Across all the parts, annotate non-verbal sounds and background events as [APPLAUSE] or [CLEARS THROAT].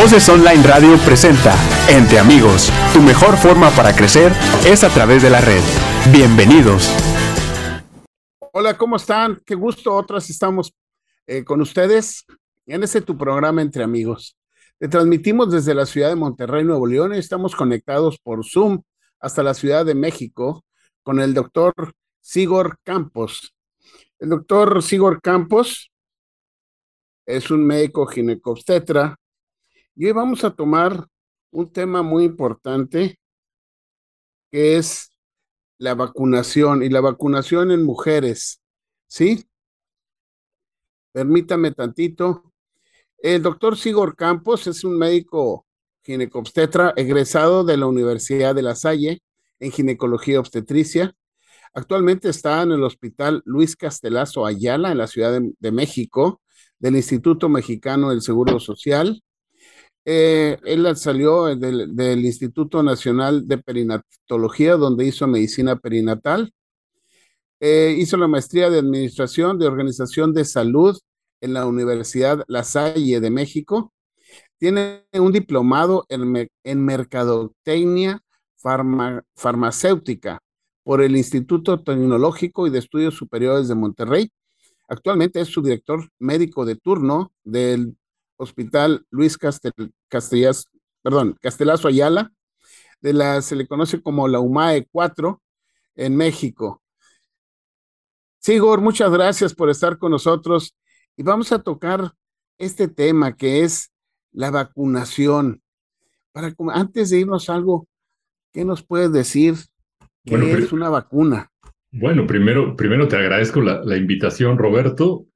Voces Online Radio presenta Entre Amigos. Tu mejor forma para crecer es a través de la red. Bienvenidos. Hola, ¿cómo están? Qué gusto. Otras estamos eh, con ustedes en este tu programa Entre Amigos. Te transmitimos desde la ciudad de Monterrey, Nuevo León, y estamos conectados por Zoom hasta la Ciudad de México con el doctor Sigor Campos. El doctor Sigor Campos es un médico ginecobstetra y hoy vamos a tomar un tema muy importante que es la vacunación y la vacunación en mujeres. ¿Sí? Permítame tantito. El doctor Sigor Campos es un médico ginecobstetra egresado de la Universidad de La Salle en ginecología obstetricia. Actualmente está en el Hospital Luis Castelazo Ayala en la Ciudad de, de México del Instituto Mexicano del Seguro Social. Eh, él salió del, Instituto Nacional de Perinatología, donde hizo medicina perinatal. Eh, hizo la maestría de Administración de Organización de Salud en la Universidad La Salle de México. Tiene un diplomado en, en Mercadotecnia Farma, Farmacéutica por el Instituto Tecnológico y de Estudios Superiores de Monterrey. Actualmente es su director médico de turno del Hospital Luis Castel, Castellas, perdón, Castelazo Ayala, de la, se le conoce como la UMAE 4 en México. Sigor, muchas gracias por estar con nosotros y vamos a tocar este tema que es la vacunación. Para, antes de irnos a algo, ¿qué nos puedes decir? ¿Qué bueno, es una vacuna? Bueno, primero, primero te agradezco la, la, invitación, Roberto,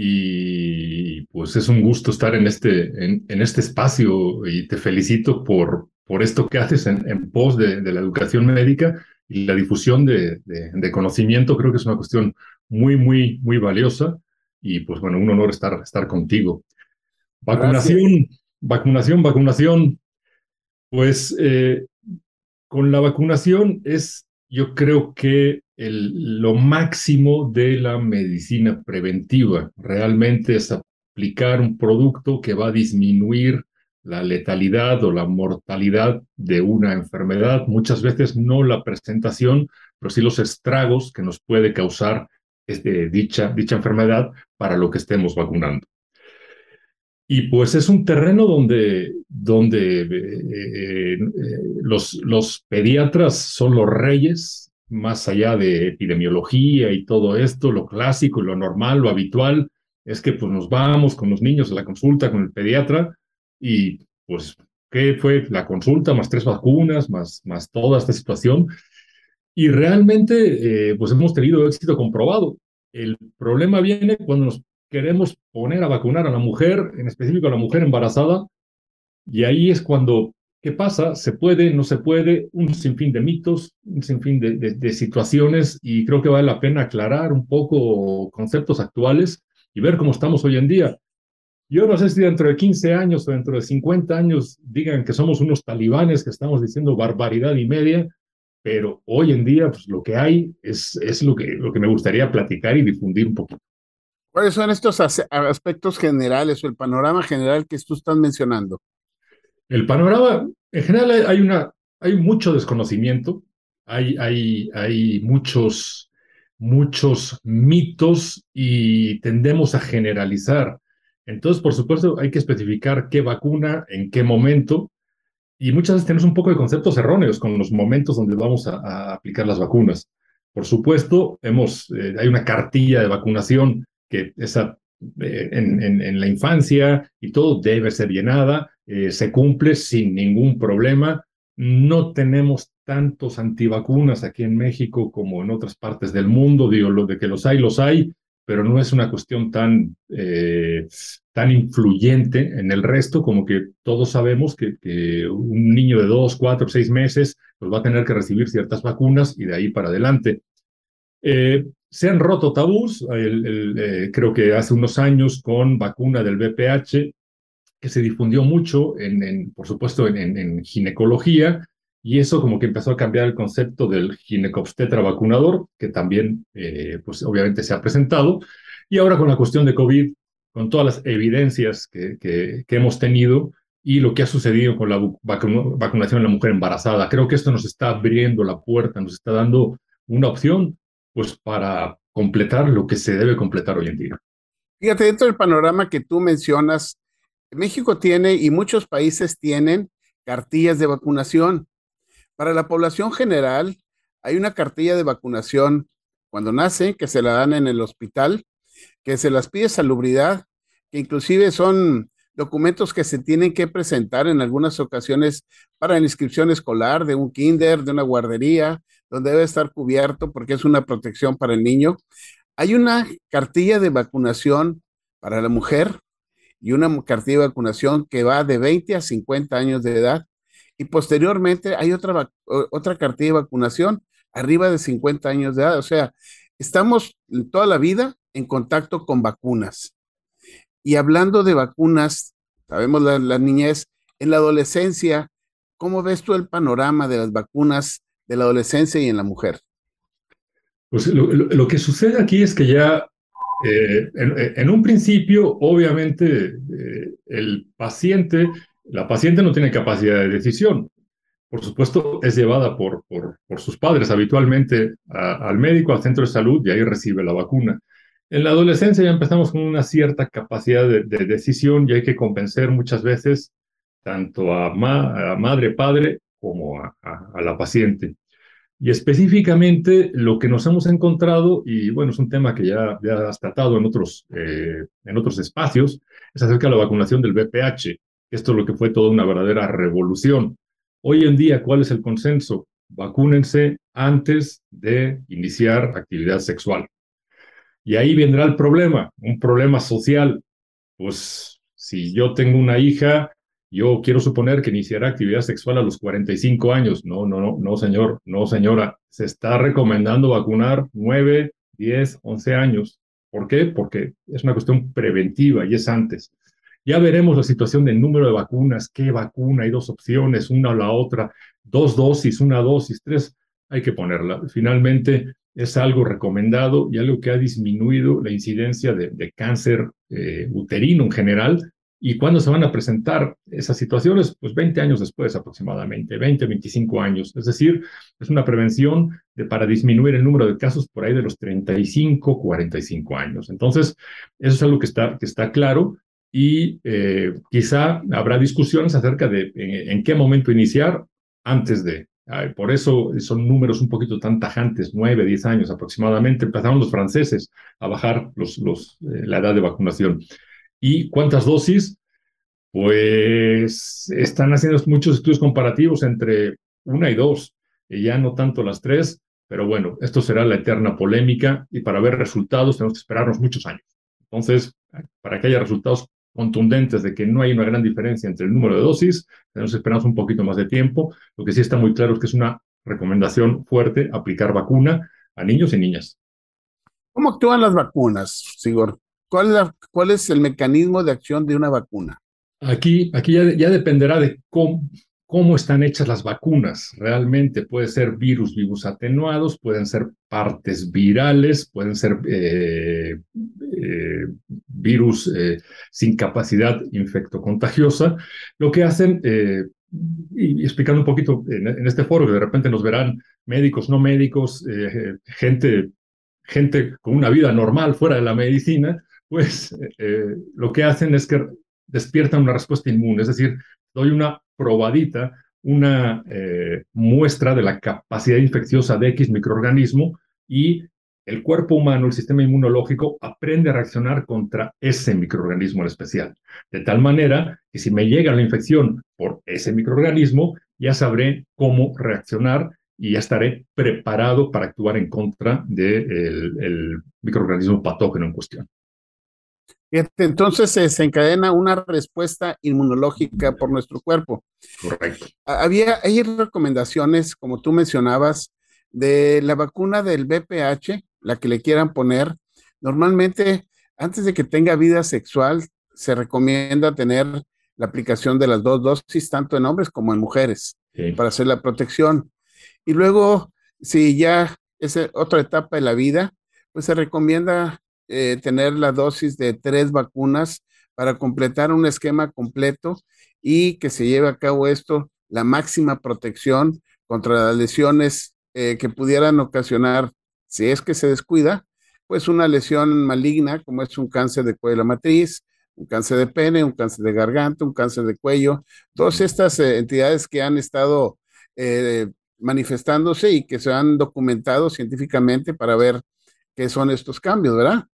y pues es un gusto estar en este, en, en este espacio y te felicito por, por esto que haces en, en pos de, de, la educación médica y la difusión de, de, conocimiento. Creo que es una cuestión muy, muy, muy valiosa y pues bueno, un honor estar, estar contigo. Vacunación, Gracias. vacunación, vacunación. Pues eh, con la vacunación es, yo creo que lo máximo de la medicina preventiva. Realmente es aplicar un producto que va a disminuir la letalidad o la mortalidad de una enfermedad, muchas veces no la presentación, pero sí los estragos que nos puede causar este, dicha, dicha enfermedad para lo que estemos vacunando. Y pues es un terreno donde, donde eh, eh, los, los pediatras son los reyes, más allá de epidemiología y todo esto, lo clásico y lo normal, lo habitual, es que pues nos vamos con los niños a la consulta con el pediatra y pues, ¿qué fue la consulta? Más tres vacunas, más, más toda esta situación. Y realmente, eh, pues hemos tenido éxito comprobado. El problema viene cuando nos queremos poner a vacunar a la mujer, en específico a la mujer embarazada, y ahí es cuando ¿Qué pasa? ¿Se puede? ¿No se puede? Un sinfín de mitos, un sinfín de, de, de, situaciones y creo que vale la pena aclarar un poco conceptos actuales y ver cómo estamos hoy en día. Yo no sé si dentro de 15 años o dentro de 50 años digan que somos unos talibanes que estamos diciendo barbaridad y media, pero hoy en día pues, lo que hay es, es lo, que, lo que me gustaría platicar y difundir un poquito. ¿Cuáles son estos aspectos generales o el panorama general que tú estás mencionando? El panorama, en general hay, una, hay mucho desconocimiento, hay, hay, hay muchos, muchos mitos y tendemos a generalizar. Entonces, por supuesto, hay que especificar qué vacuna, en qué momento, y muchas veces tenemos un poco de conceptos erróneos con los momentos donde vamos a, aplicar las vacunas. Por supuesto, hemos, eh, hay una cartilla de vacunación que esa, eh, en, en, en, la infancia y todo debe ser llenada eh, se cumple sin ningún problema. No tenemos tantos antivacunas aquí en México como en otras partes del mundo. Digo, lo de que los hay, los hay, pero no es una cuestión tan, eh, tan influyente en el resto como que todos sabemos que, un niño de dos, cuatro, seis meses pues va a tener que recibir ciertas vacunas y de ahí para adelante. Eh, se han roto tabús, creo que hace unos años con vacuna del VPH que se difundió mucho, en, por supuesto, en, ginecología, y eso como que empezó a cambiar el concepto del ginecobstetra vacunador, que también, eh, pues obviamente se ha presentado, y ahora con la cuestión de COVID, con todas las evidencias que, que, hemos tenido, y lo que ha sucedido con la vacunación en la mujer embarazada. Creo que esto nos está abriendo la puerta, nos está dando una opción pues para completar lo que se debe completar hoy en día. Fíjate, dentro del panorama que tú mencionas, México tiene y muchos países tienen cartillas de vacunación. Para la población general, hay una cartilla de vacunación cuando nace, que se la dan en el hospital, que se las pide salubridad, que inclusive son documentos que se tienen que presentar en algunas ocasiones para la inscripción escolar de un kinder, de una guardería, donde debe estar cubierto porque es una protección para el niño. Hay una cartilla de vacunación para la mujer y una cartilla de vacunación que va de 20 a 50 años de edad. Y posteriormente hay otra, otra cartilla de vacunación arriba de 50 años de edad. O sea, estamos toda la vida en contacto con vacunas. Y hablando de vacunas, sabemos la, niñez, en la adolescencia, ¿cómo ves tú el panorama de las vacunas de la adolescencia y en la mujer? Pues lo, que sucede aquí es que ya eh, en, un principio, obviamente, eh, el paciente, la paciente no tiene capacidad de decisión. Por supuesto, es llevada por sus padres habitualmente al médico, al centro de salud, y ahí recibe la vacuna. En la adolescencia ya empezamos con una cierta capacidad de, decisión y hay que convencer muchas veces tanto a, madre, padre, como a, la paciente. Y específicamente lo que nos hemos encontrado, y bueno, es un tema que ya, ya has tratado en otros, eh, en otros espacios, es acerca de la vacunación del VPH. Esto es lo que fue toda una verdadera revolución. Hoy en día, ¿cuál es el consenso? Vacúnense antes de iniciar actividad sexual. Y ahí vendrá el problema, un problema social. Pues si yo tengo una hija, yo quiero suponer que iniciará actividad sexual a los 45 años. No, no, no, no, señor, no, señora. Se está recomendando vacunar 9, 10, 11 años. ¿Por qué? Porque es una cuestión preventiva y es antes. Ya veremos la situación del número de vacunas, qué vacuna, hay dos opciones, una o la otra, dos dosis, una dosis, tres, hay que ponerla. Finalmente, es algo recomendado y algo que ha disminuido la incidencia de, cáncer eh, uterino en general. ¿Y cuándo se van a presentar esas situaciones? Pues 20 años después aproximadamente, 20, 25 años. Es decir, es una prevención para disminuir el número de casos por ahí de los 35, 45 años. Entonces, eso es algo que está, que está claro y eh, quizá habrá discusiones acerca de en qué momento iniciar antes de, por eso son números un poquito tan tajantes, nueve, diez años aproximadamente. Empezaron los franceses a bajar eh, la edad de vacunación. ¿Y cuántas dosis? Pues están haciendo muchos estudios comparativos entre una y dos, y ya no tanto las tres, pero bueno, esto será la eterna polémica y para ver resultados tenemos que esperarnos muchos años. Entonces, para que haya resultados contundentes de que no hay una gran diferencia entre el número de dosis, tenemos que esperar un poquito más de tiempo. Lo que sí está muy claro es que es una recomendación fuerte aplicar vacuna a niños y niñas. ¿Cómo actúan las vacunas, Sigor? ¿Cuál es, ¿Cuál es el mecanismo de acción de una vacuna? Aquí, aquí ya, dependerá de cómo, están hechas las vacunas. Realmente puede ser virus vivos atenuados, pueden ser partes virales, pueden ser eh, eh, virus eh, sin capacidad infectocontagiosa. Lo que hacen, y explicando un poquito en, este foro, que de repente nos verán médicos, no médicos, gente, gente con una vida normal fuera de la medicina, pues lo que hacen es que despiertan una respuesta inmune, es decir, doy una probadita, una eh, muestra de la capacidad infecciosa de X microorganismo y el cuerpo humano, el sistema inmunológico, aprende a reaccionar contra ese microorganismo en especial. De tal manera que si me llega la infección por ese microorganismo, ya sabré cómo reaccionar y ya estaré preparado para actuar en contra del microorganismo patógeno en cuestión. Entonces se desencadena una respuesta inmunológica por nuestro cuerpo. Correcto. Había, hay recomendaciones, como tú mencionabas, de la vacuna del BPH, la que le quieran poner. Normalmente, antes de que tenga vida sexual, se recomienda tener la aplicación de las dos dosis, tanto en hombres como en mujeres, para hacer la protección. Y luego, si ya es otra etapa de la vida, pues se recomienda eh, tener la dosis de tres vacunas para completar un esquema completo y que se lleve a cabo esto, la máxima protección contra las lesiones eh, que pudieran ocasionar, si es que se descuida, pues una lesión maligna, como es un cáncer de cuello de la matriz, un cáncer de pene, un cáncer de garganta, un cáncer de cuello, todas estas eh, entidades que han estado eh, manifestándose y que se han documentado científicamente para ver qué son estos cambios, ¿verdad?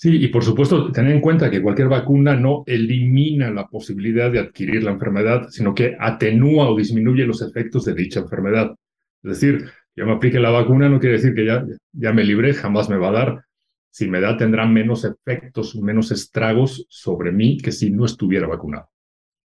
Sí, y por supuesto, tener en cuenta que cualquier vacuna no elimina la posibilidad de adquirir la enfermedad, sino que atenúa o disminuye los efectos de dicha enfermedad. Es decir, yo me aplique la vacuna no quiere decir que ya, ya me libré, jamás me va a dar. Si me da, tendrá menos efectos, menos estragos sobre mí que si no estuviera vacunado.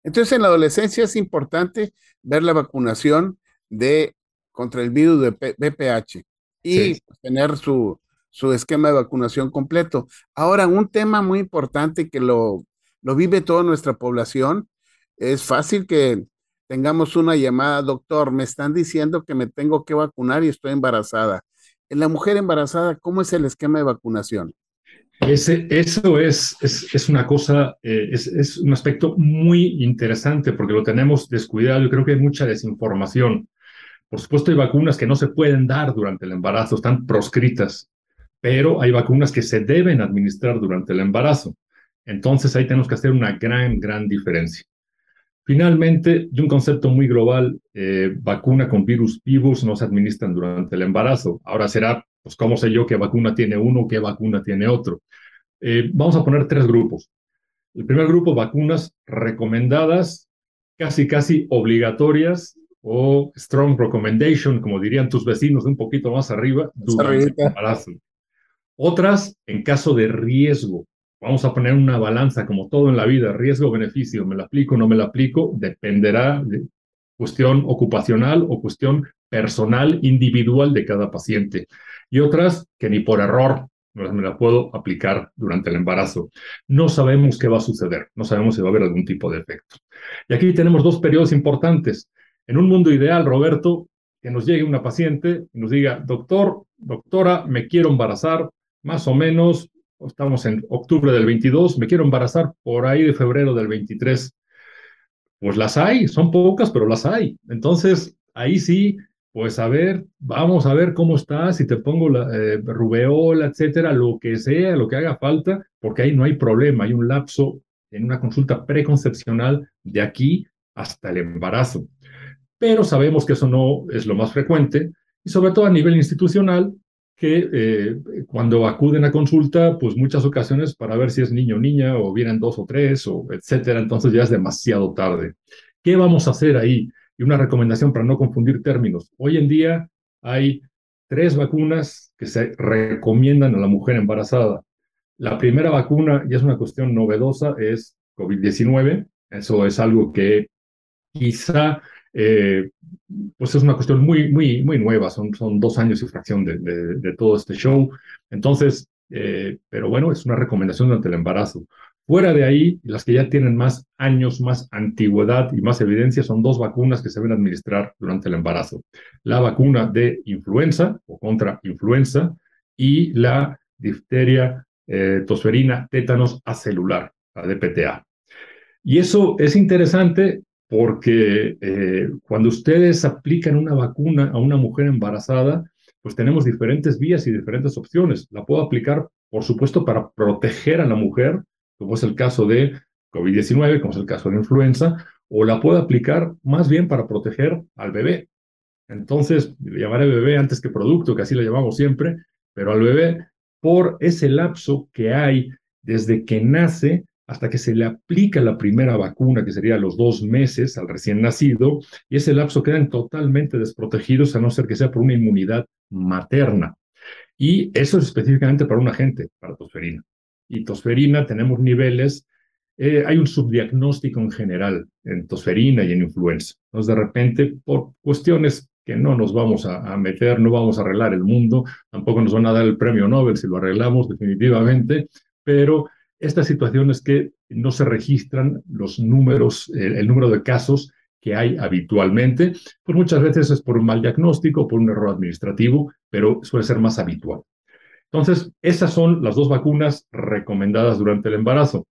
Entonces, en la adolescencia es importante ver la vacunación de contra el virus de BPH y tener su, su esquema de vacunación completo. Ahora, un tema muy importante que lo, lo vive toda nuestra población, es fácil que tengamos una llamada, doctor, me están diciendo que me tengo que vacunar y estoy embarazada. En la mujer embarazada, ¿cómo es el esquema de vacunación? Ese, eso es, es, una cosa, eh, es, es, un aspecto muy interesante porque lo tenemos descuidado. Yo creo que hay mucha desinformación. Por supuesto, hay vacunas que no se pueden dar durante el embarazo, están proscritas, pero hay vacunas que se deben administrar durante el embarazo. Entonces ahí tenemos que hacer una gran, gran diferencia. Finalmente, de un concepto muy global, eh, vacuna con virus vivos no se administran durante el embarazo. Ahora será, pues, ¿cómo sé yo qué vacuna tiene uno, qué vacuna tiene otro? Eh, vamos a poner tres grupos. El primer grupo, vacunas recomendadas, casi, casi obligatorias o strong recommendation, como dirían tus vecinos un poquito más arriba, durante el embarazo. Otras, en caso de riesgo, Vamos a poner una balanza como todo en la vida, riesgo-beneficio, me la aplico o no me la aplico, dependerá de cuestión ocupacional o cuestión personal, individual de cada paciente. Y otras que ni por error me la puedo aplicar durante el embarazo. No sabemos qué va a suceder, no sabemos si va a haber algún tipo de efecto. Y aquí tenemos dos periodos importantes. En un mundo ideal, Roberto, que nos llegue una paciente y nos diga, doctor, doctora, me quiero embarazar, más o menos estamos en octubre del 22, me quiero embarazar por ahí de febrero del 23. Pues las hay, son pocas, pero las hay. Entonces, ahí sí, pues a ver, vamos a ver cómo estás, si te pongo la eh, rubeola, etcétera, lo que sea, lo que haga falta, porque ahí no hay problema, hay un lapso en una consulta preconcepcional de aquí hasta el embarazo. Pero sabemos que eso no es lo más frecuente y sobre todo a nivel institucional, que eh, cuando acuden a consulta, pues muchas ocasiones para ver si es niño o niña, o vienen dos o tres, o etcétera, entonces ya es demasiado tarde. ¿Qué vamos a hacer ahí? Y una recomendación para no confundir términos. Hoy en día hay tres vacunas que se recomiendan a la mujer embarazada. La primera vacuna, y es una cuestión novedosa, es COVID-19. Eso es algo que quizá eh, pues es una cuestión muy, muy, muy nueva, son, son dos años y fracción de, de, todo este show. Entonces, eh, pero bueno, es una recomendación durante el embarazo. Fuera de ahí, las que ya tienen más años, más antigüedad y más evidencia son dos vacunas que se deben administrar durante el embarazo. La vacuna de influenza o contra influenza y la difteria, eh, tosferina, tétanos acelular, la DPTA. Y eso es interesante porque eh, cuando ustedes aplican una vacuna a una mujer embarazada, pues tenemos diferentes vías y diferentes opciones. La puedo aplicar, por supuesto, para proteger a la mujer, como es el caso de COVID-19, como es el caso de influenza, o la puedo aplicar más bien para proteger al bebé. Entonces, le llamaré bebé antes que producto, que así lo llamamos siempre, pero al bebé por ese lapso que hay desde que nace hasta que se le aplica la primera vacuna, que sería los dos meses al recién nacido, y ese lapso quedan totalmente desprotegidos a no ser que sea por una inmunidad materna. Y eso es específicamente para un agente, para tosferina. Y tosferina tenemos niveles, eh, hay un subdiagnóstico en general en tosferina y en influenza. Entonces, de repente, por cuestiones que no nos vamos a, a, meter, no vamos a arreglar el mundo, tampoco nos van a dar el premio Nobel si lo arreglamos definitivamente, pero esta situación es que no se registran los números, el, número de casos que hay habitualmente, pues muchas veces es por un mal diagnóstico, por un error administrativo, pero suele ser más habitual. Entonces, esas son las dos vacunas recomendadas durante el embarazo.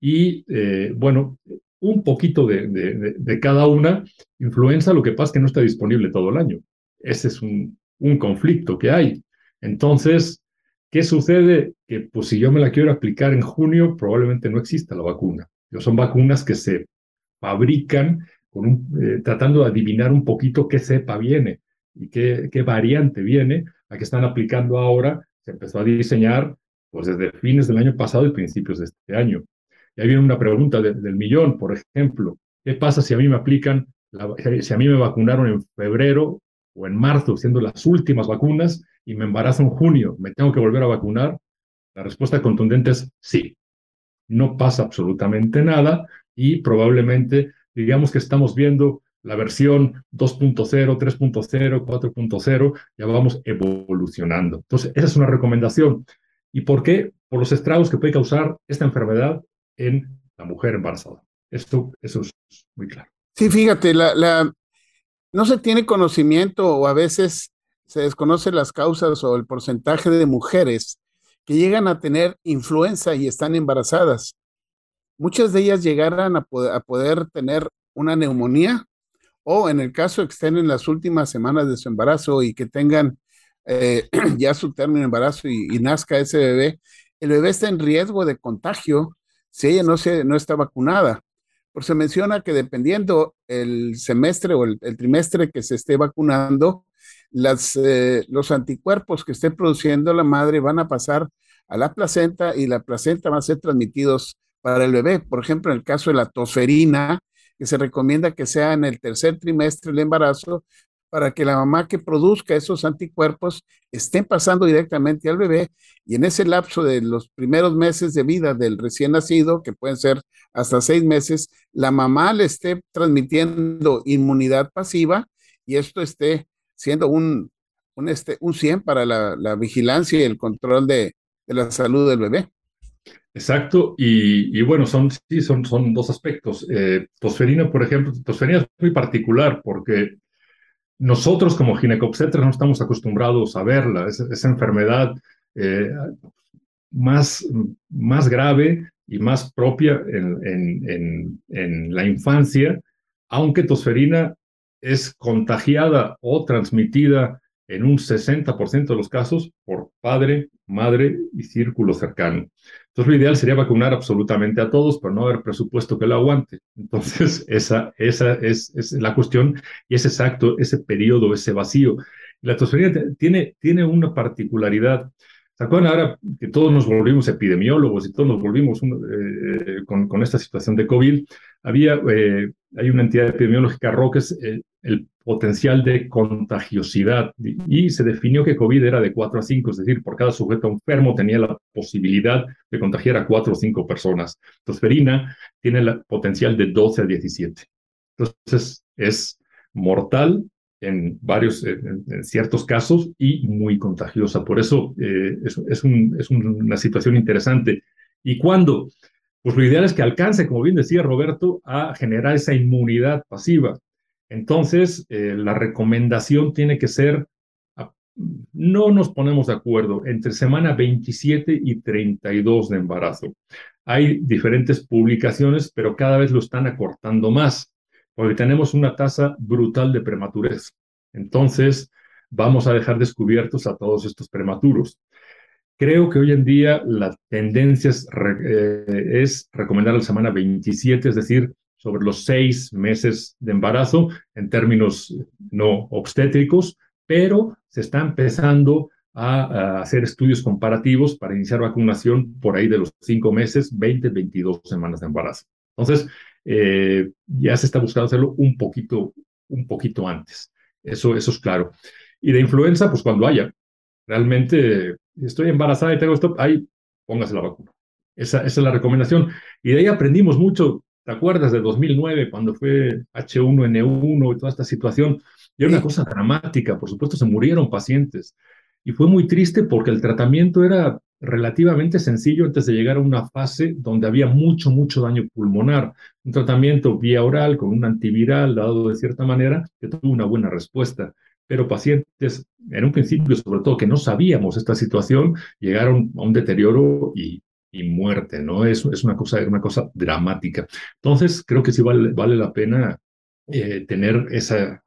y eh, bueno, un poquito de, de, cada una. Influenza, lo que pasa es que no está disponible todo el año. Ese es un, un conflicto que hay. Entonces, ¿qué sucede? Que pues si yo me la quiero aplicar en junio, probablemente no exista la vacuna. Son vacunas que se fabrican con un, eh, tratando de adivinar un poquito qué cepa viene y qué, qué variante viene, a que están aplicando ahora. Se empezó a diseñar pues desde fines del año pasado y principios de este año. Y ahí viene una pregunta del millón, por ejemplo, ¿qué pasa si a mí me aplican, si a mí me vacunaron en febrero o en marzo, siendo las últimas vacunas, y me embarazo en junio, ¿me tengo que volver a vacunar? La respuesta contundente es sí. No pasa absolutamente nada y probablemente digamos que estamos viendo la versión 2.0, 3.0, 4.0, ya vamos evolucionando. Entonces, esa es una recomendación. ¿Y por qué? Por los estragos que puede causar esta enfermedad en la mujer embarazada. Esto, eso es muy claro. Sí, fíjate, la, la, no se tiene conocimiento o a veces se desconocen las causas o el porcentaje de mujeres que llegan a tener influenza y están embarazadas. Muchas de ellas llegarán a poder, tener una neumonía o en el caso que estén en las últimas semanas de su embarazo y que tengan eh, [CLEARS THROAT] ya su término embarazo y, nazca ese bebé, el bebé está en riesgo de contagio si ella no, se, no está vacunada. Por se menciona que dependiendo el semestre o el, trimestre que se esté vacunando, las, eh, los anticuerpos que esté produciendo la madre van a pasar a la placenta y la placenta va a ser transmitidos para el bebé. Por ejemplo, en el caso de la tosferina, que se recomienda que sea en el tercer trimestre del embarazo, para que la mamá que produzca esos anticuerpos estén pasando directamente al bebé y en ese lapso de los primeros meses de vida del recién nacido, que pueden ser hasta seis meses, la mamá le esté transmitiendo inmunidad pasiva y esto esté siendo un, un, este, un 100 para la, vigilancia y el control de, la salud del bebé. Exacto, y, bueno, son, sí, son, son dos aspectos. Eh, tosferina, por ejemplo, tosferina es muy particular porque nosotros como ginecobstetras no estamos acostumbrados a verla, esa, enfermedad eh, más, más grave y más propia en, en, la infancia, aunque tosferina es contagiada o transmitida en un 60% de los casos por padre, madre y círculo cercano. Entonces, lo ideal sería vacunar absolutamente a todos, pero no haber presupuesto que lo aguante. Entonces, [LAUGHS] esa, esa es, es la cuestión y es exacto ese periodo, ese vacío. La tosferina tiene, tiene una particularidad. ¿Se acuerdan ahora que todos nos volvimos epidemiólogos y todos nos volvimos eh, eh, con, con, esta situación de COVID? Había, eh, hay una entidad epidemiológica, ROC, el potencial de contagiosidad y se definió que COVID era de 4 a 5, es decir, por cada sujeto enfermo tenía la posibilidad de contagiar a 4 o 5 personas. Tosferina tiene el potencial de 12 a 17. Entonces es mortal en varios, en, ciertos casos y muy contagiosa. Por eso eh, es, es, un, es una situación interesante. ¿Y cuándo? Pues lo ideal es que alcance, como bien decía Roberto, a generar esa inmunidad pasiva. Entonces, eh, la recomendación tiene que ser, ah, no nos ponemos de acuerdo, entre semana 27 y 32 de embarazo. Hay diferentes publicaciones, pero cada vez lo están acortando más, porque tenemos una tasa brutal de prematurez. Entonces, vamos a dejar descubiertos a todos estos prematuros. Creo que hoy en día la tendencia es, eh, es recomendar la semana 27, es decir, sobre los seis meses de embarazo en términos no obstétricos, pero se está empezando a, hacer estudios comparativos para iniciar vacunación por ahí de los cinco meses, 20, 22 semanas de embarazo. Entonces, eh, ya se está buscando hacerlo un poquito, un poquito antes. Eso, eso es claro. Y de influenza, pues cuando haya. Realmente estoy embarazada y tengo esto, ahí póngase la vacuna. Esa, esa es la recomendación. Y de ahí aprendimos mucho ¿Te acuerdas de 2009 cuando fue H1N1 y toda esta situación? Y era una cosa dramática, por supuesto se murieron pacientes. Y fue muy triste porque el tratamiento era relativamente sencillo antes de llegar a una fase donde había mucho, mucho daño pulmonar. Un tratamiento vía oral con un antiviral dado de cierta manera que tuvo una buena respuesta. Pero pacientes, en un principio, sobre todo que no sabíamos esta situación, llegaron a un deterioro y y muerte, ¿no? Es, es una, cosa, una cosa dramática. Entonces, creo que sí vale, vale la pena eh, tener esa,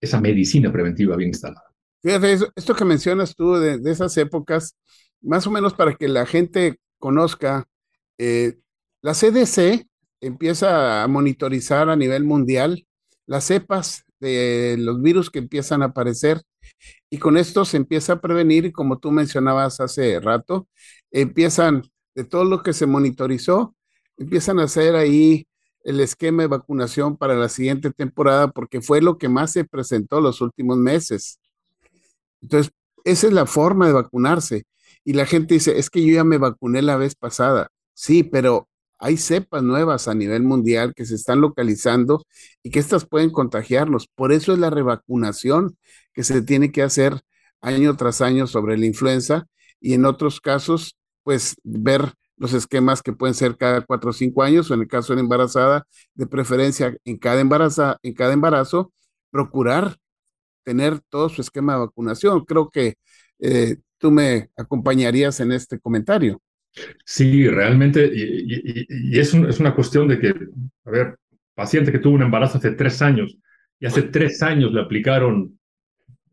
esa medicina preventiva bien instalada. Fíjate, esto que mencionas tú de, esas épocas, más o menos para que la gente conozca, eh, la CDC empieza a monitorizar a nivel mundial las cepas de los virus que empiezan a aparecer y con esto se empieza a prevenir como tú mencionabas hace rato, empiezan de todo lo que se monitorizó, empiezan a hacer ahí el esquema de vacunación para la siguiente temporada porque fue lo que más se presentó los últimos meses. Entonces, esa es la forma de vacunarse. Y la gente dice, es que yo ya me vacuné la vez pasada. Sí, pero hay cepas nuevas a nivel mundial que se están localizando y que estas pueden contagiarlos. Por eso es la revacunación que se tiene que hacer año tras año sobre la influenza y en otros casos, pues ver los esquemas que pueden ser cada cuatro o cinco años o en el caso de la embarazada, de preferencia en cada, embarazo, en cada embarazo, procurar tener todo su esquema de vacunación. Creo que eh, tú me acompañarías en este comentario. Sí, realmente, y, es, es, una cuestión de que, a ver, paciente que tuvo un embarazo hace tres años y hace tres años le aplicaron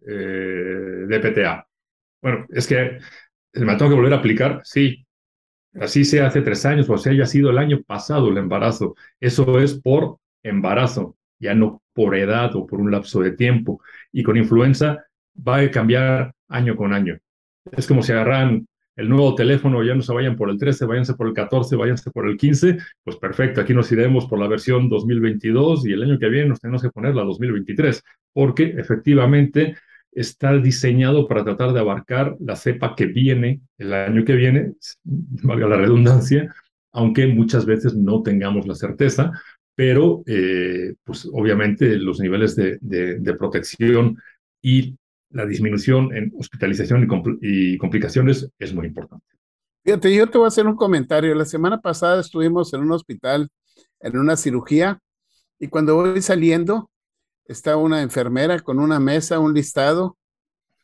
eh, DPTA. Bueno, es que me tengo que volver a aplicar, sí, así sea hace tres años o sea haya sido el año pasado el embarazo. Eso es por embarazo, ya no por edad o por un lapso de tiempo. Y con influenza va a cambiar año con año. Es como si agarran el nuevo teléfono, ya no se vayan por el 13, váyanse por el 14, váyanse por el 15, pues perfecto, aquí nos iremos por la versión 2022 y el año que viene nos tenemos que poner la 2023, porque efectivamente está diseñado para tratar de abarcar la cepa que viene el año que viene, valga la redundancia, aunque muchas veces no tengamos la certeza, pero eh, pues obviamente los niveles de, de, protección y la disminución en hospitalización y, y, complicaciones es muy importante. Fíjate, yo te voy a hacer un comentario. La semana pasada estuvimos en un hospital, en una cirugía, y cuando voy saliendo, está una enfermera con una mesa, un listado,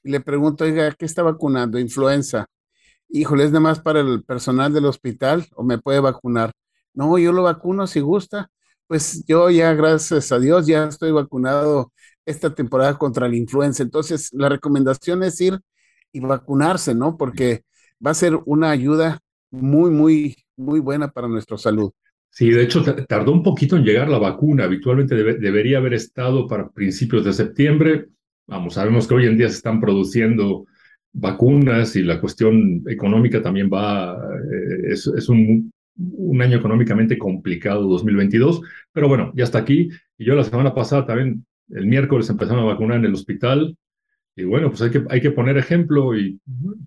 y le pregunto, oiga, ¿qué está vacunando? Influenza. Híjole, ¿es nada más para el personal del hospital o me puede vacunar? No, yo lo vacuno si gusta. Pues yo ya, gracias a Dios, ya estoy vacunado esta temporada contra la influenza. Entonces, la recomendación es ir y vacunarse, ¿no? Porque va a ser una ayuda muy, muy, muy buena para nuestra salud. Sí, de hecho, tardó un poquito en llegar la vacuna. Habitualmente debería haber estado para principios de septiembre. Vamos, sabemos que hoy en día se están produciendo vacunas y la cuestión económica también va, eh, es, es un, un, año económicamente complicado 2022, pero bueno, ya está aquí. Y yo la semana pasada también, el miércoles empezaron a vacunar en el hospital y bueno, pues hay que, hay que poner ejemplo y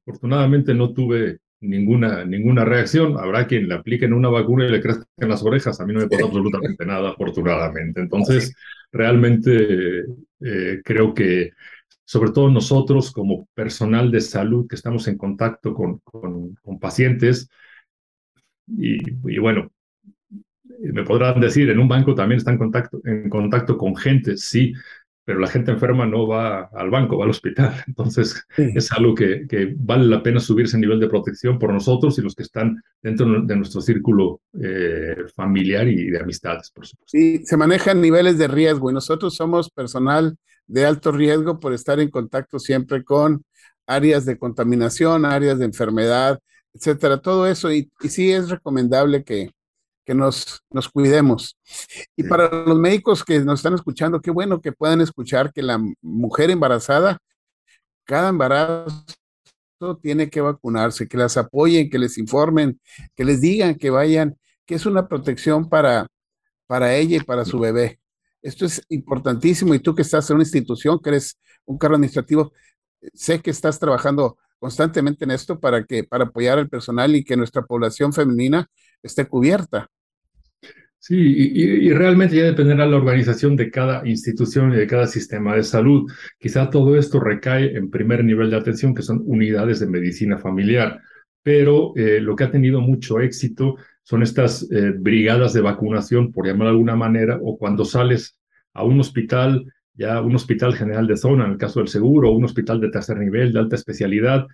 afortunadamente no tuve ninguna, ninguna reacción. Habrá quien le apliquen una vacuna y le crezcan las orejas. A mí no me pasa absolutamente nada, afortunadamente. Entonces, realmente eh, creo que, sobre todo nosotros como personal de salud que estamos en contacto con, con, pacientes, y, y, bueno, me podrán decir, en un banco también está en contacto, en contacto con gente, sí, pero la gente enferma no va al banco, va al hospital. [LAUGHS] Entonces, es algo que, que, vale la pena subirse el nivel de protección por nosotros y los que están dentro de nuestro círculo eh, familiar y de amistades, por supuesto. Sí, se manejan niveles de riesgo y nosotros somos personal de alto riesgo por estar en contacto siempre con áreas de contaminación, áreas de enfermedad, etcétera, todo eso. Y, y sí es recomendable que, que nos, nos cuidemos. Y para los médicos que nos están escuchando, qué bueno que puedan escuchar que la mujer embarazada, cada embarazo tiene que vacunarse, que las apoyen, que les informen, que les digan que vayan, que es una protección para, para ella y para su bebé. Esto es importantísimo y tú que estás en una institución, que eres un cargo administrativo, sé que estás trabajando constantemente en esto para que para apoyar al personal y que nuestra población femenina esté cubierta. Sí, y, realmente ya dependerá la organización de cada institución y de cada sistema de salud. Quizá todo esto recae en primer nivel de atención, que son unidades de medicina familiar, pero eh, lo que ha tenido mucho éxito son estas eh, brigadas de vacunación, por llamar de alguna manera, o cuando sales a un hospital, ya un hospital general de zona, en el caso del seguro, o un hospital de tercer nivel, de alta especialidad,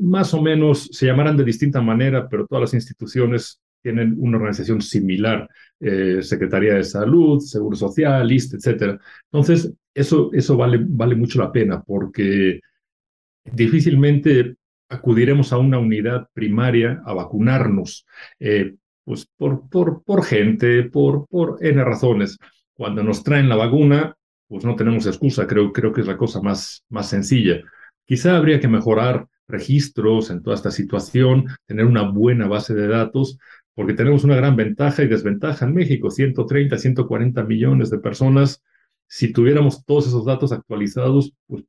más o menos se llamarán de distinta manera, pero todas las instituciones tienen una organización similar, eh, Secretaría de Salud, Seguro Social, LIST, etc. Entonces, eso, eso vale, vale mucho la pena porque difícilmente acudiremos a una unidad primaria a vacunarnos, eh, pues por, por, por gente, por, por N razones. Cuando nos traen la vacuna, pues no tenemos excusa, creo, creo que es la cosa más, más sencilla. Quizá habría que mejorar registros en toda esta situación, tener una buena base de datos, porque tenemos una gran ventaja y desventaja en México, 130, 140 millones de personas. Si tuviéramos todos esos datos actualizados, pues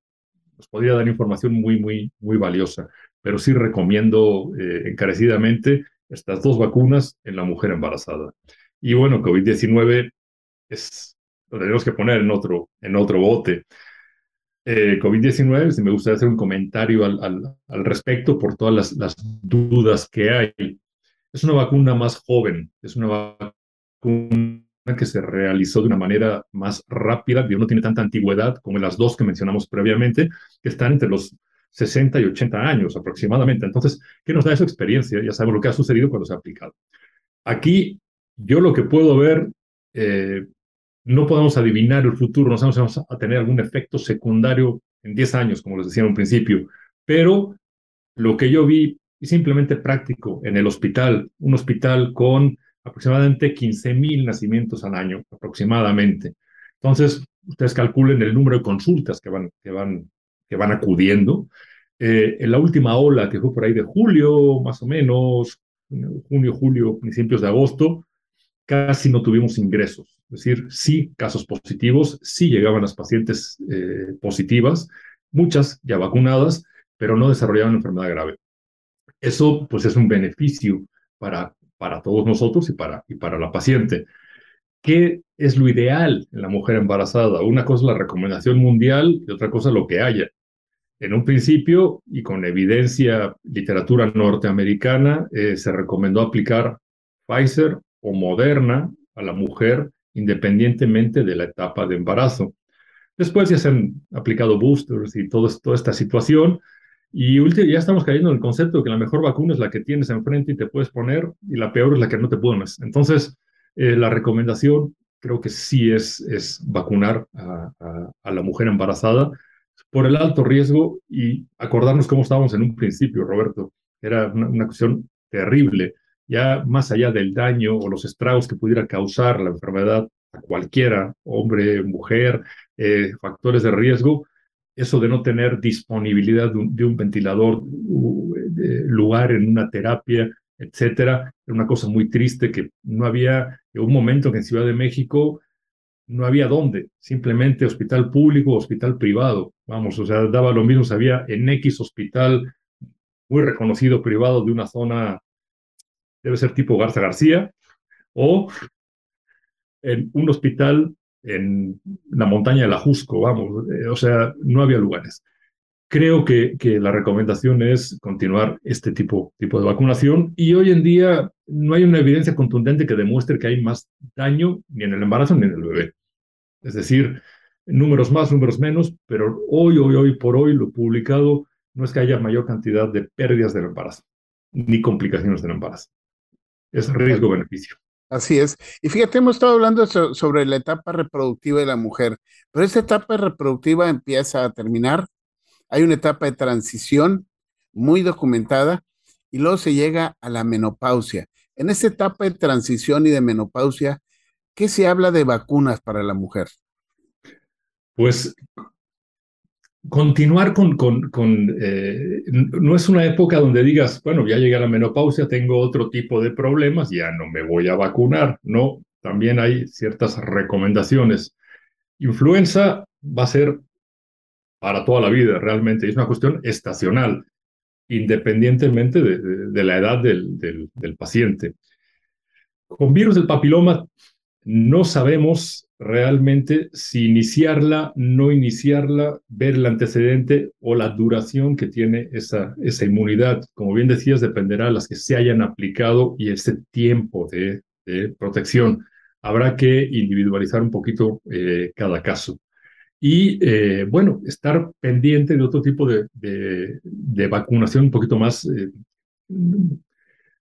nos podría dar información muy, muy, muy valiosa. Pero sí recomiendo eh, encarecidamente estas dos vacunas en la mujer embarazada. Y bueno, COVID-19 es, lo tenemos que poner en otro, en otro bote. Eh, COVID-19, si me gustaría hacer un comentario al, al, al respecto por todas las, las, dudas que hay. Es una vacuna más joven, es una vacuna que se realizó de una manera más rápida, no tiene tanta antigüedad como las dos que mencionamos previamente, que están entre los 60 y 80 años aproximadamente. Entonces, ¿qué nos da esa experiencia? Ya sabemos lo que ha sucedido cuando se ha aplicado. Aquí, yo lo que puedo ver, eh, no podemos adivinar el futuro, no sabemos si vamos a tener algún efecto secundario en 10 años, como les decía en un principio, pero lo que yo vi es simplemente práctico en el hospital, un hospital con aproximadamente 15 mil nacimientos al año, aproximadamente. Entonces, ustedes calculen el número de consultas que van, que van, que van acudiendo. Eh, en la última ola, que fue por ahí de julio, más o menos, junio, julio, principios de agosto, casi no tuvimos ingresos. Es decir, sí casos positivos, sí llegaban las pacientes eh, positivas, muchas ya vacunadas, pero no desarrollaban enfermedad grave. Eso pues es un beneficio para, para todos nosotros y para, y para la paciente. ¿Qué es lo ideal en la mujer embarazada? Una cosa es la recomendación mundial y otra cosa lo que haya. En un principio, y con evidencia, literatura norteamericana, eh, se recomendó aplicar Pfizer o Moderna a la mujer independientemente de la etapa de embarazo. Después ya se han aplicado boosters y todo, toda esta situación, y ya estamos cayendo en el concepto de que la mejor vacuna es la que tienes enfrente y te puedes poner, y la peor es la que no te pones. Entonces, eh, la recomendación creo que sí es, es vacunar a, la mujer embarazada por el alto riesgo y acordarnos cómo estábamos en un principio, Roberto. Era una, una cuestión terrible. Ya más allá del daño o los estragos que pudiera causar la enfermedad a cualquiera, hombre, mujer, eh, factores de riesgo, eso de no tener disponibilidad de un, ventilador, lugar en una terapia, etcétera, era una cosa muy triste que no había, en un momento en Ciudad de México no había dónde, simplemente hospital público, hospital privado, vamos, o sea, daba lo mismo, había en X hospital muy reconocido privado de una zona, debe ser tipo Garza García, o en un hospital en la montaña de la Jusco, vamos, eh, o sea, no había lugares. Creo que, que, la recomendación es continuar este tipo, tipo de vacunación y hoy en día no hay una evidencia contundente que demuestre que hay más daño ni en el embarazo ni en el bebé. Es decir, números más, números menos, pero hoy, hoy, hoy por hoy lo publicado no es que haya mayor cantidad de pérdidas del embarazo ni complicaciones del embarazo. Es riesgo-beneficio. Así es. Y fíjate, hemos estado hablando sobre la etapa reproductiva de la mujer, pero esta etapa reproductiva empieza a terminar. Hay una etapa de transición muy documentada y luego se llega a la menopausia. En esta etapa de transición y de menopausia, ¿qué se habla de vacunas para la mujer? Pues continuar con, con, con eh, no es una época donde digas, bueno, ya llegué a la menopausia, tengo otro tipo de problemas, ya no me voy a vacunar, no, también hay ciertas recomendaciones. Influenza va a ser para toda la vida, realmente, es una cuestión estacional, independientemente de, de, la edad del, del, del paciente. Con virus del papiloma no sabemos realmente si iniciarla, no iniciarla, ver el antecedente o la duración que tiene esa, esa inmunidad. Como bien decías, dependerá de las que se hayan aplicado y ese tiempo de, protección. Habrá que individualizar un poquito eh, cada caso. y, eh, bueno, estar pendiente de otro tipo de, de, vacunación un poquito más, eh,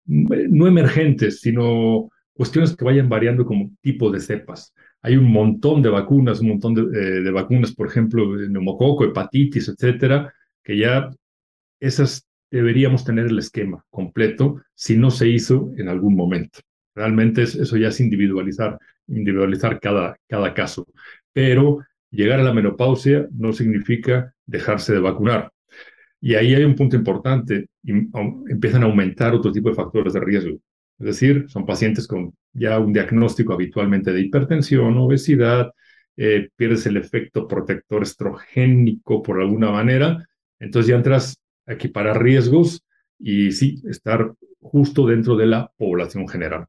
no emergentes, sino cuestiones que vayan variando como tipo de cepas. Hay un montón de vacunas, un montón de, eh, vacunas, por ejemplo, neumococo, hepatitis, etcétera, que ya esas deberíamos tener el esquema completo si no se hizo en algún momento. Realmente eso ya es individualizar, individualizar cada, cada caso. Pero llegar a la menopausia no significa dejarse de vacunar. Y ahí hay un punto importante, empiezan a aumentar otro tipo de factores de riesgo. Es decir, son pacientes con ya un diagnóstico habitualmente de hipertensión, obesidad, eh, pierdes el efecto protector estrogénico por alguna manera, entonces ya entras a equiparar riesgos y sí, estar justo dentro de la población general.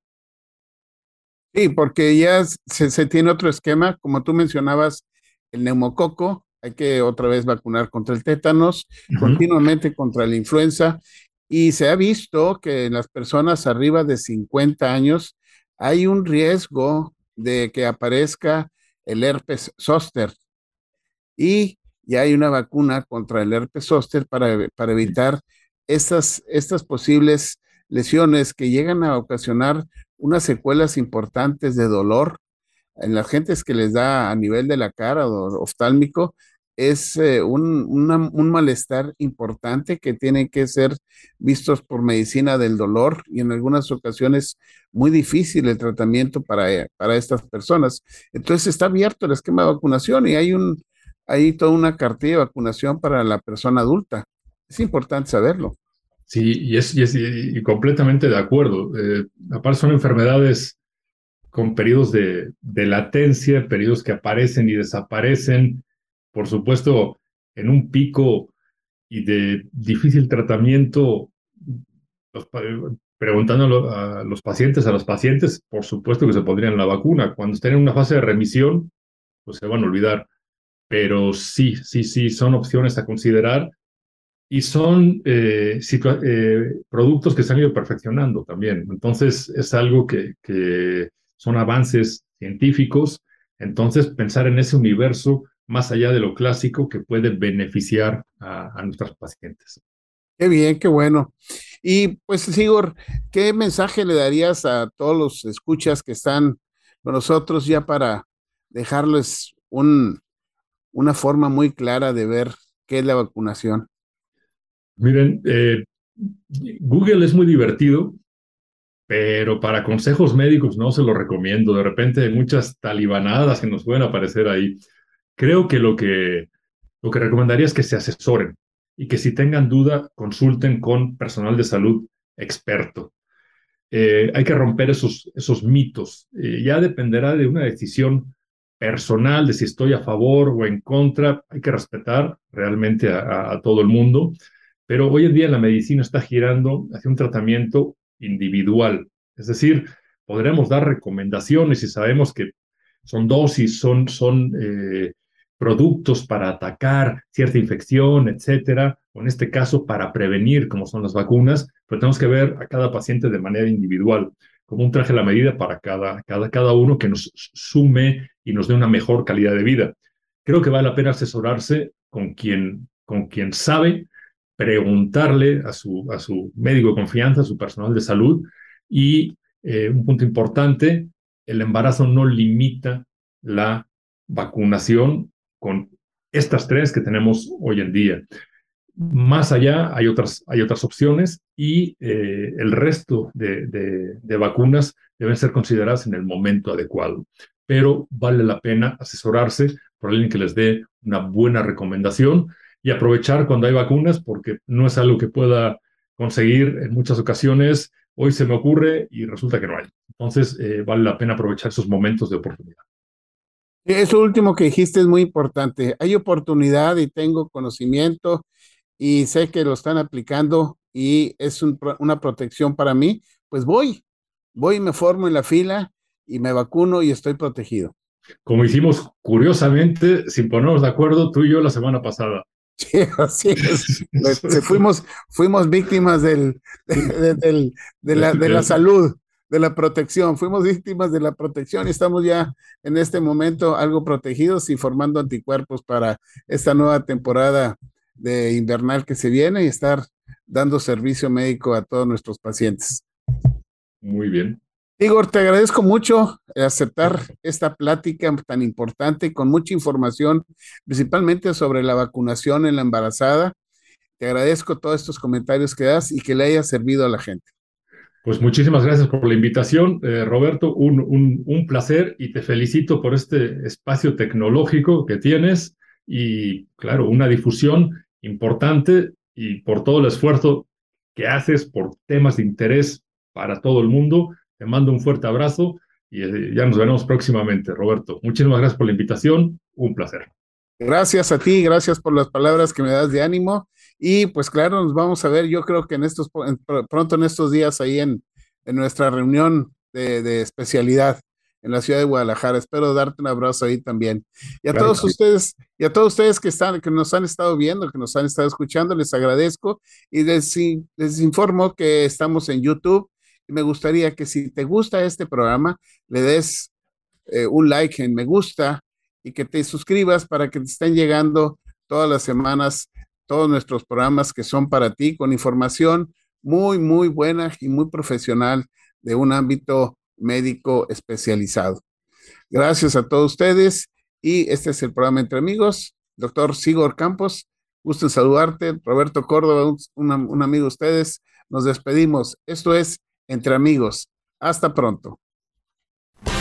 Sí, porque ya se, tiene otro esquema, como tú mencionabas, el neumococo, hay que otra vez vacunar contra el tétanos, continuamente contra la influenza, y se ha visto que en las personas arriba de 50 años hay un riesgo de que aparezca el herpes zóster. Y ya hay una vacuna contra el herpes zóster para, para evitar estas, estas posibles lesiones que llegan a ocasionar unas secuelas importantes de dolor en las gentes que les da a nivel de la cara o oftálmico, es eh, un, un, malestar importante que tienen que ser vistos por medicina del dolor y en algunas ocasiones muy difícil el tratamiento para, eh, para estas personas. Entonces está abierto el esquema de vacunación y hay, un, hay toda una cartilla de vacunación para la persona adulta. Es importante saberlo. Sí, y es, y completamente de acuerdo. Eh, aparte son enfermedades con periodos de, de, latencia, periodos que aparecen y desaparecen, por supuesto, en un pico y de difícil tratamiento, preguntando a los pacientes, a los pacientes, por supuesto que se pondrían la vacuna. Cuando estén en una fase de remisión, pues se van a olvidar. Pero sí, sí, sí, son opciones a considerar y son eh, eh, productos que se han ido perfeccionando también. Entonces, es algo que, que son avances científicos. Entonces, pensar en ese universo más allá de lo clásico que puede beneficiar a, a nuestros pacientes. Qué bien, qué bueno. Y pues, Sigor, ¿qué mensaje le darías a todos los escuchas que están con nosotros ya para dejarles un, una forma muy clara de ver qué es la vacunación? Miren, eh, Google es muy divertido, pero para consejos médicos no se lo recomiendo. De repente hay muchas talibanadas que nos pueden aparecer ahí. Creo que lo que, lo que recomendaría es que se asesoren y que si tengan duda, consulten con personal de salud experto. Eh, hay que romper esos, esos mitos. Eh, ya dependerá de una decisión personal de si estoy a favor o en contra. Hay que respetar realmente a todo el mundo. Pero hoy en día la medicina está girando hacia un tratamiento individual. Es decir, podremos dar recomendaciones y sabemos que son dosis, son, son eh, productos para atacar cierta infección, etcétera, o en este caso para prevenir, como son las vacunas, pero tenemos que ver a cada paciente de manera individual, como un traje a la medida para cada, cada, cada uno que nos sume y nos dé una mejor calidad de vida. Creo que vale la pena asesorarse con quien, con quien sabe preguntarle a su, a su médico de confianza, a su personal de salud. Y eh, un punto importante, el embarazo no limita la vacunación con estas tres que tenemos hoy en día. Más allá hay otras, hay otras opciones y eh, el resto de, vacunas deben ser consideradas en el momento adecuado. Pero vale la pena asesorarse por alguien que les dé una buena recomendación y aprovechar cuando hay vacunas, porque no es algo que pueda conseguir en muchas ocasiones. Hoy se me ocurre y resulta que no hay. Entonces, eh, vale la pena aprovechar esos momentos de oportunidad. Eso último que dijiste es muy importante. Hay oportunidad y tengo conocimiento y sé que lo están aplicando y es una protección para mí. Pues voy, voy, me formo en la fila y me vacuno y estoy protegido. Como hicimos curiosamente, sin ponernos de acuerdo, tú y yo la semana pasada. [LAUGHS] Sí, así es. fuimos, fuimos víctimas [LAUGHS] del, de, la, de la salud. De la protección, fuimos víctimas de la protección y estamos ya en este momento algo protegidos y formando anticuerpos para esta nueva temporada de invernal que se viene y estar dando servicio médico a todos nuestros pacientes. Muy bien. Igor, te agradezco mucho aceptar esta plática tan importante con mucha información, principalmente sobre la vacunación en la embarazada. Te agradezco todos estos comentarios que das y que le haya servido a la gente. Pues muchísimas gracias por la invitación, eh, Roberto. Un, un, un, placer y te felicito por este espacio tecnológico que tienes y, claro, una difusión importante y por todo el esfuerzo que haces por temas de interés para todo el mundo. Te mando un fuerte abrazo y eh, ya nos veremos próximamente, Roberto. Muchísimas gracias por la invitación. Un placer. Gracias a ti, gracias por las palabras que me das de ánimo. Y pues claro, nos vamos a ver, yo creo que en estos, pronto en estos días ahí en, en nuestra reunión de, de, especialidad en la ciudad de Guadalajara. Espero darte un abrazo ahí también. Y a todos ustedes, y a todos ustedes que están, que nos han estado viendo, que nos han estado escuchando, les agradezco y les, les informo que estamos en YouTube. Y me gustaría que si te gusta este programa, le des eh, un like en me gusta y que te suscribas para que te estén llegando todas las semanas todos nuestros programas que son para ti con información muy, muy buena y muy profesional de un ámbito médico especializado. Gracias a todos ustedes y este es el programa Entre Amigos. Doctor Sigor Campos, gusto saludarte. Roberto Córdoba, un, un amigo de ustedes. Nos despedimos. Esto es Entre Amigos. Hasta pronto.